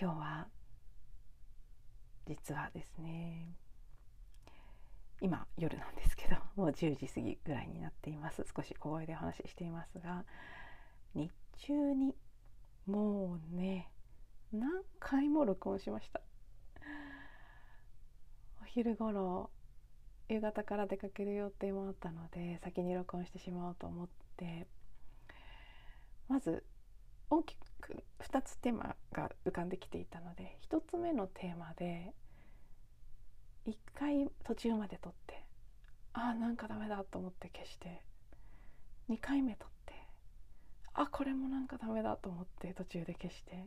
今日は実はですね今夜なんですけどもう10時過ぎぐらいになっています。少し小声でお話ししていますが日中にもうね何回も録音しました。お昼頃夕方から出かける予定もあったので先に録音してしまおうと思ってまず大きく2つテーマが浮かんできていたので1つ目のテーマで1回途中まで撮ってああなんかダメだと思って消して2回目撮ってあこれもなんかダメだと思って途中で消して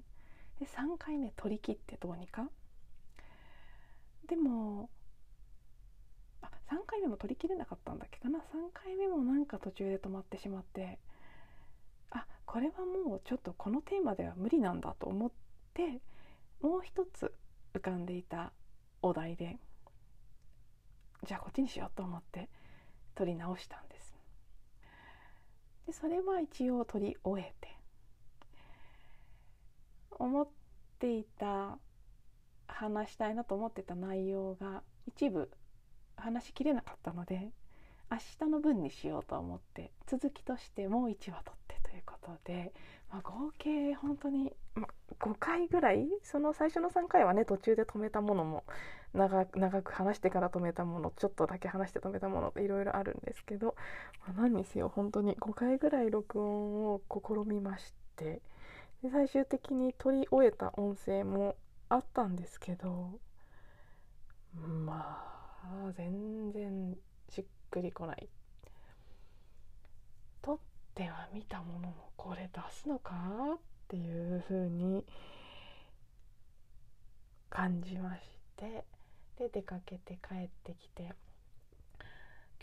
で3回目取り切ってどうにか。でもあ3回目も取りきれなかったんだっけかな。3回目もなんか途中で止まってしまってこれはもうちょっとこのテーマでは無理なんだと思ってもう一つ浮かんでいたお題でじゃあこっちにしようと思って撮り直したんです。でそれは一応撮り終えて思っていた話したいなと思ってた内容が一部話しきれなかったので明日の分にしようと思って続きとしてもう1話撮ってことで、まあ、合計本当に、5回ぐらいその最初の3回はね途中で止めたものも長長く話してから止めたものちょっとだけ話して止めたものっていろいろあるんですけど、まあ、何にせよ本当に5回ぐらい録音を試みましてで最終的に撮り終えた音声もあったんですけどまあ全然しっくりこない。ては見たもののこれ出すのかっていう風に感じましてで出かけて帰ってきて。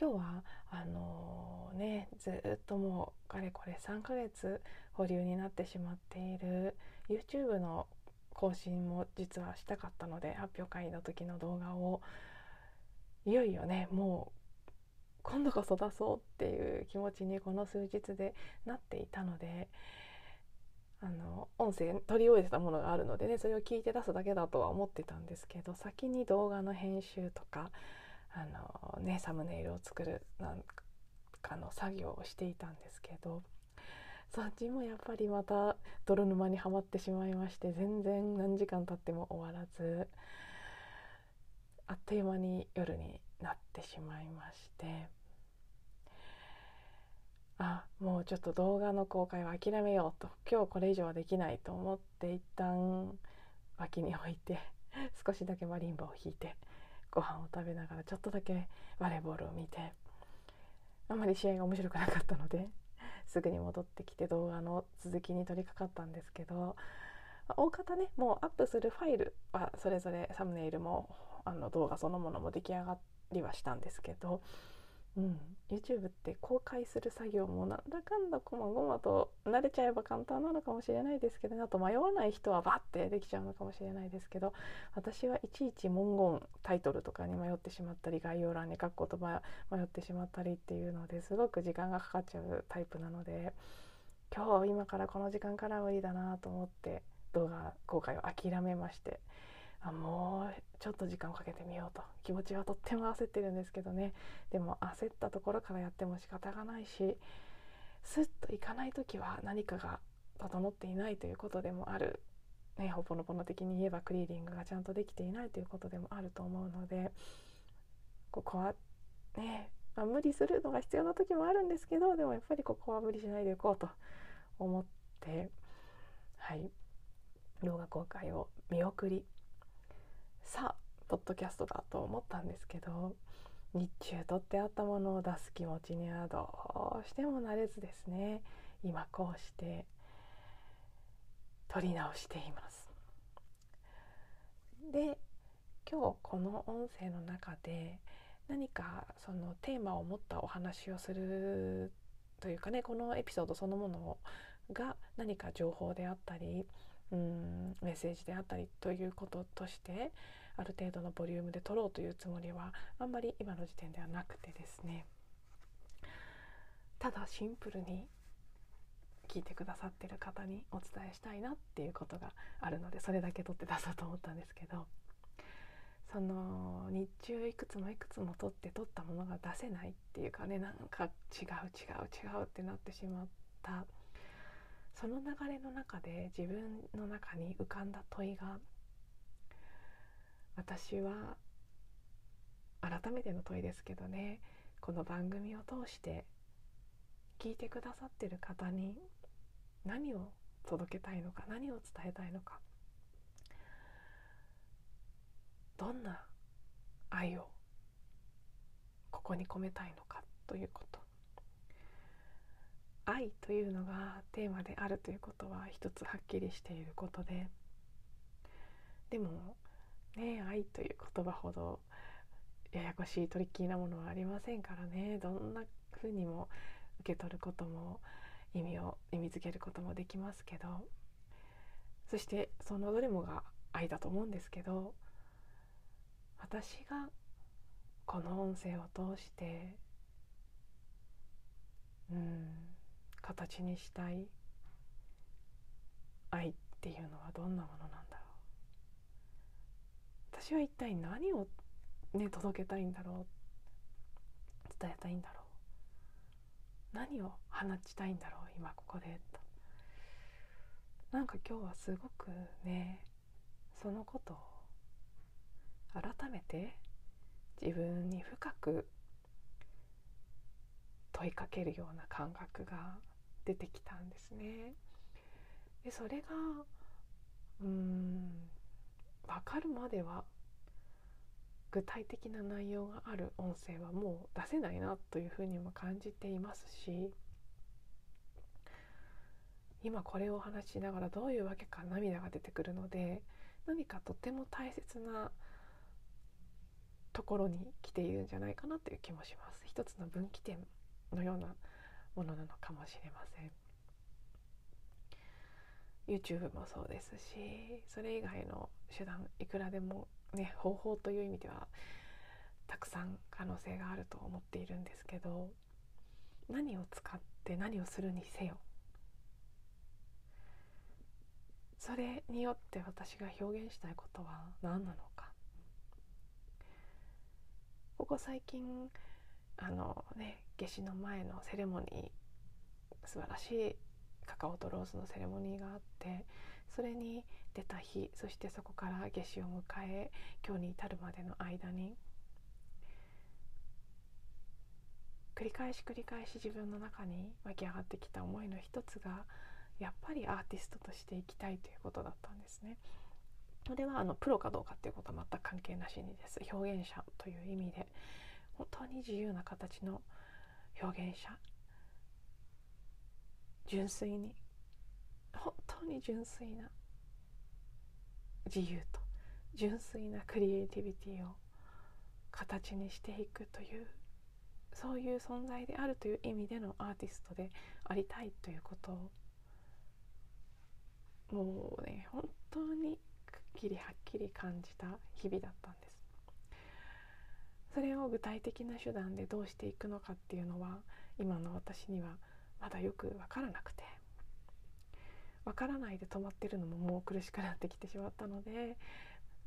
今日はあのー、ねずっともうかれこれ3ヶ月保留になってしまっている YouTube の更新も実はしたかったので発表会の時の動画をいよいよねもう今度こそ出そうっていう気持ちにこの数日でなっていたのであの音声取り終えてたものがあるのでねそれを聞いて出すだけだとは思ってたんですけど先に動画の編集とかあの、ね、サムネイルを作るなんかの作業をしていたんですけどそっちもやっぱりまた泥沼にはまってしまいまして全然何時間経っても終わらず。あっという間に夜になってしまいまして。あもうちょっと動画の公開は諦めようと今日これ以上はできないと思って一旦脇に置いて 少しだけマリンバを弾いてご飯を食べながらちょっとだけバレーボールを見てあんまり試合が面白くなかったのですぐに戻ってきて動画の続きに取り掛かったんですけど大方ねもうアップするファイルはそれぞれサムネイルもあの動画そのものも出来上がっりはしたんですけど、うん、YouTube って公開する作業もなんだかんだこまごまと慣れちゃえば簡単なのかもしれないですけど、ね、あと迷わない人はバッてできちゃうのかもしれないですけど私はいちいち文言タイトルとかに迷ってしまったり概要欄に書く言葉迷ってしまったりっていうのですごく時間がかかっちゃうタイプなので今日今からこの時間から無理だなと思って動画公開を諦めましてあもうちょっと時間をかけてみようと。気持ちはとっても焦ってるんですけどね。でも焦ったところからやっても仕方がないしスッといかない時は何かが整っていないということでもある、ね、ほぽのぽの的に言えばクリーディングがちゃんとできていないということでもあると思うのでここはね、まあ、無理するのが必要な時もあるんですけどでもやっぱりここは無理しないでいこうと思ってはい。動画公開を見送りさあポッドキャストだと思ったんですけど日中撮ってあったものを出す気持ちにはどうしてもなれずですね。今こうして撮り直しています。で今日この音声の中で何かそのテーマを持ったお話をするというかねこのエピソードそのものが何か情報であったりうんメッセージであったりということとしてある程度のボリュームで撮ろうというつもりはあんまり今の時点ではなくてですね。ただシンプルに聞いてくださってる方にお伝えしたいなっていうことがあるのでそれだけ撮って出そうと思ったんですけどその日中いくつもいくつも撮って撮ったものが出せないっていうかねなんか違う違う違うってなってしまった。その流れの中で自分の中に浮かんだ問いが私は改めての問いですけどねこの番組を通して聞いてくださってる方に何を届けたいのか何を伝えたいのかどんな愛をここに込めたいのかということ。愛というのがテーマであるということは一つはっきりしていることででもね愛という言葉ほどややこしいトリッキーなものはありませんからね。どんなふうにも受け取ることも意味を意味づけることもできますけど。そしてそのどれもが愛だと思うんですけど私がこの音声を通してうん形にしたい愛っていうのはどんなものなんだろう私は一体何をね届けたいんだろう。伝えたいんだろう。何を放ちたいんだろう今ここで。となんか今日はすごくねそのことを改めて自分に深く問いかけるような感覚が出てきたんですね。でそれがうん分かるまでは具体的な内容がある音声はもう出せないなというふうにも感じていますし今これをお話ししながらどういうわけか涙が出てくるので何かとても大切なところに来ているんじゃないかなという気もします。一つの分岐点のようなものなのかもしれません。YouTube もそうですしそれ以外の手段いくらでもね方法という意味ではたくさん可能性があると思っているんですけど何を使って何をするにせよ。それによって私が表現したいことは何なのか。ここ最近あのね夏至の前のセレモニー素晴らしいカカオとローズのセレモニーがあってそれに出た日そしてそこから夏至を迎え今日に至るまでの間に繰り返し繰り返し自分の中に湧き上がってきた思いの一つがやっぱりアーティストとしていきたいということだったんですね。それはあのプロかどうかっていうことは全く関係なしにです表現者という意味で本当に自由な形の表現者純粋に。本当に純粋な。自由と。純粋なクリエイティビティを。形にしていくという。そういう存在であるという意味でのアーティストで。ありたいということを。もうね本当にくっきりはっきり感じた日々だったんです。それを具体的な手段でどうしていくのかっていうのは今の私にはまだよく分からなくて。分からないで止まってるのももう苦しくなってきてしまったので、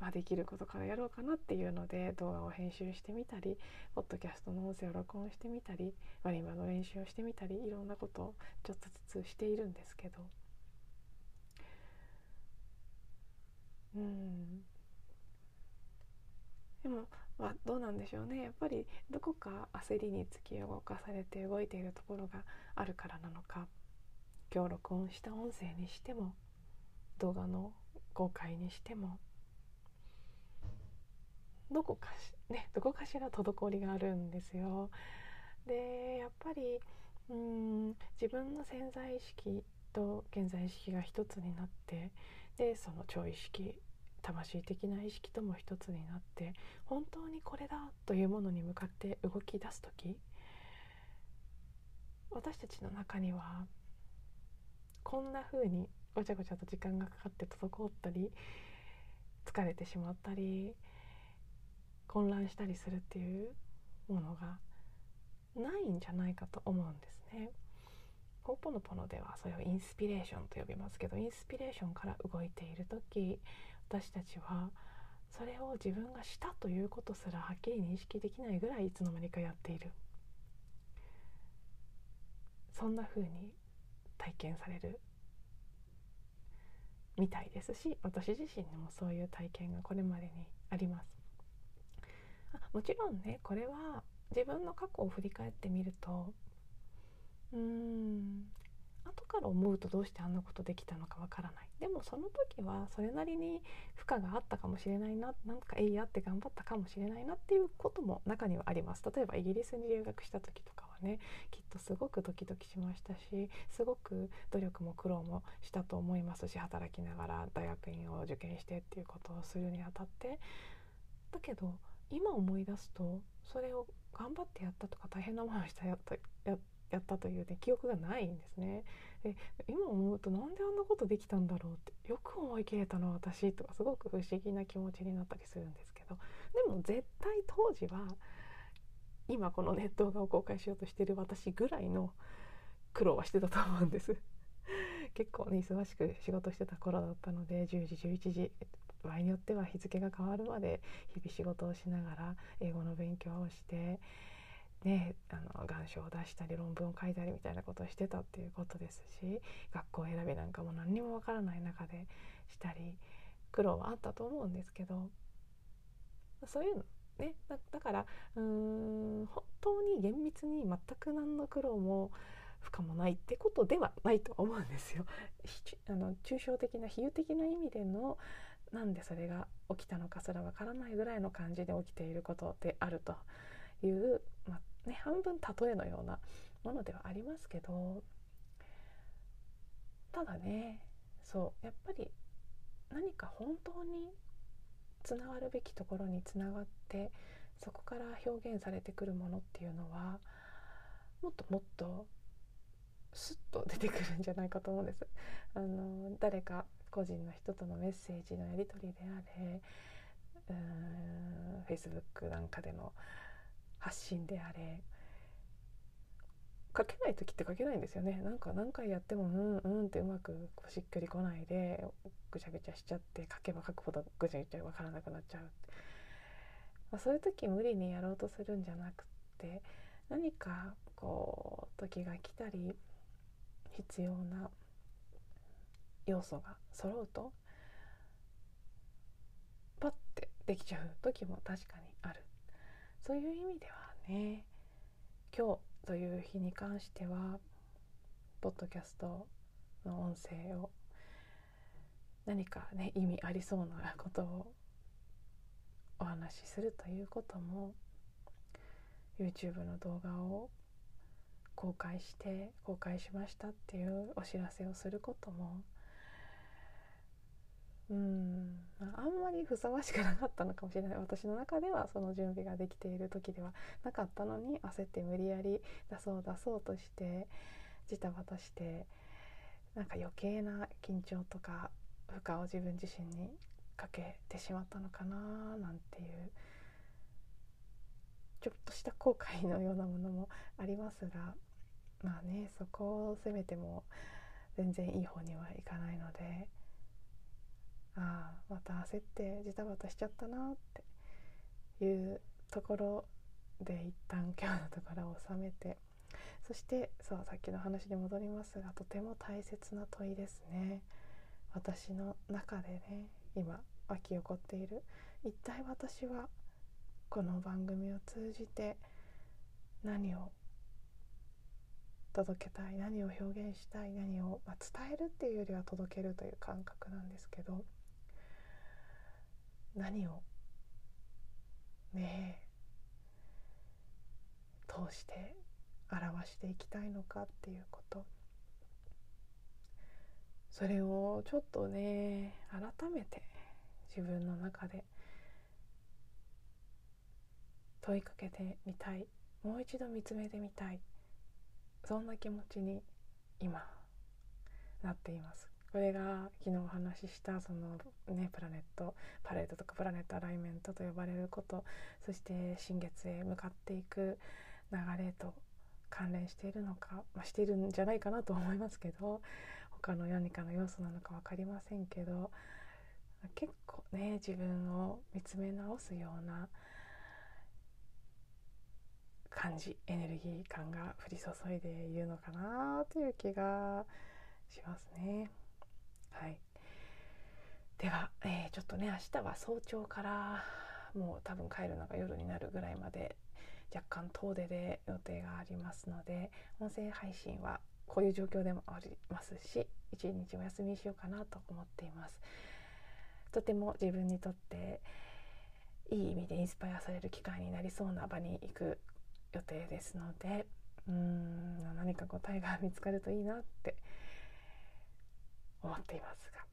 まあ、できることからやろうかなっていうので動画を編集してみたりポッドキャストの音声を録音してみたりマリンバの練習をしてみたりいろんなことをちょっとずつしているんですけど。うん。でもまあどうなんでしょうねやっぱりどこか焦りに突き動かされて動いているところがあるからなのか今日録音した音声にしても動画の公開にしてもどこかしねどこかしら滞りがあるんですよ。でやっぱりうん自分の潜在意識と現在意識が一つになってでその超意識魂的な意識とも一つになって本当にこれだというものに向かって動き出す時私たちの中にはこんな風にごちゃごちゃと時間がかかって滞ったり疲れてしまったり混乱したりするっていうものがないんじゃないかと思うんですね。ホポノポノではそれをインスピレーションと呼びますけどインスピレーションから動いている時私たちはそれを自分がしたということすらはっきり認識できないぐらいいつの間にかやっている。そんな風に体験される。みたいですし私自身にもそういう体験がこれまでにあります。もちろんねこれは自分の過去を振り返ってみるとうーん後から思うとどうしてあんなことできたのかわからない。でもその時はそれなりに負荷があったかもしれないななんかえいやって頑張ったかもしれないなっていうことも中にはあります。例えばイギリスに留学した時とかはねきっとすごくドキドキしましたしすごく努力も苦労もしたと思いますし働きながら大学院を受験してっていうことをするにあたって。だけど今思い出すとそれを頑張ってやったとか大変な思いをしたやったややったというね記憶がないんですね。で今思うとなんであんなことできたんだろうってよく思い切れたの私とかすごく不思議な気持ちになったりするんですけどでも絶対当時は今このネット動画を公開しようとしてる私ぐらいの苦労はしてたと思うんです結構ね忙しく仕事してた頃だったので10時11時場合によっては日付が変わるまで日々仕事をしながら英語の勉強をしてね、あの願書を出したり論文を書いたりみたいなことをしてたっていうことですし学校選びなんかも何にもわからない中でしたり苦労はあったと思うんですけどそういうのねだだからうーん本当に厳密に全く何の苦労も負荷もないってことではないと思うんですよ。あの抽象的な比喩的な意味でのなんでそれが起きたのかすらわからないぐらいの感じで起きていることであるという、ね、半分例えのようなものではありますけどただねそうやっぱり何か本当につながるべきところにつながってそこから表現されてくるものっていうのはもっともっとスッと出てくるんじゃないかと思うんです。あの誰か個人の人とのメッセージのやり取りであれうーん Facebook なんかでの発信であれ。書けない時って書けないんですよね。なんか何回やってもうんうんってうまくしっくりこないでぐちゃぐちゃしちゃって書けば書くほどぐちゃぐちゃ分からなくなっちゃう、まあ、そういう時無理にやろうとするんじゃなくって何かこう時が来たり必要な要素が揃うとパッてできちゃう時も確かにそういう意味ではね今日という日に関してはポッドキャストの音声を何かね意味ありそうなことをお話しするということも YouTube の動画を公開して公開しましたっていうお知らせをすることもうんあんまりふさわしくなかったのかもしれない私の中ではその準備ができている時ではなかったのに焦って無理やり出そう出そうとしてジタバタしてなんか余計な緊張とか負荷を自分自身にかけてしまったのかななんていうちょっとした後悔のようなものもありますがまあねそこを責めても全然いい方にはいかないので。ああまた焦ってジタバタしちゃったなっていうところで一旦今日のところを収めてそしてそうさっきの話に戻りますがとても大切な問いですね。私の中でね今湧き起こっている。一体私はこの番組を通じて何を届けたい何を表現したい何を、まあ、伝えるっていうよりは届けるという感覚なんですけど何を？ね通して表していきたいのかっていうこと。それをちょっとね改めて自分の中で問いかけてみたい。もう一度見つめてみたい。そんな気持ちに今なっています。これが昨日お話ししたそのねプラネットパレードとかプラネットアライメントと呼ばれることそして新月へ向かっていく流れと関連しているのか、まあ、しているんじゃないかなと思いますけど他の何かの要素なのか分かりませんけど結構ね自分を見つめ直すような感じエネルギー感が降り注いでいるのかなという気がしますね。はい、では、えー、ちょっとね明日は早朝からもう多分帰るのが夜になるぐらいまで若干遠出で予定がありますので音声配信はこういう状況でもありますし一日お休みしようかなと思っています。とても自分にとっていい意味でインスパイアされる機会になりそうな場に行く予定ですのでうーん何か答えが見つかるといいなって思っていますが。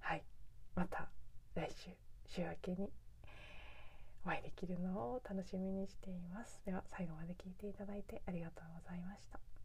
はい。また来週週明けにお会いできるのを楽しみにしています。では最後まで聞いていただいてありがとうございました。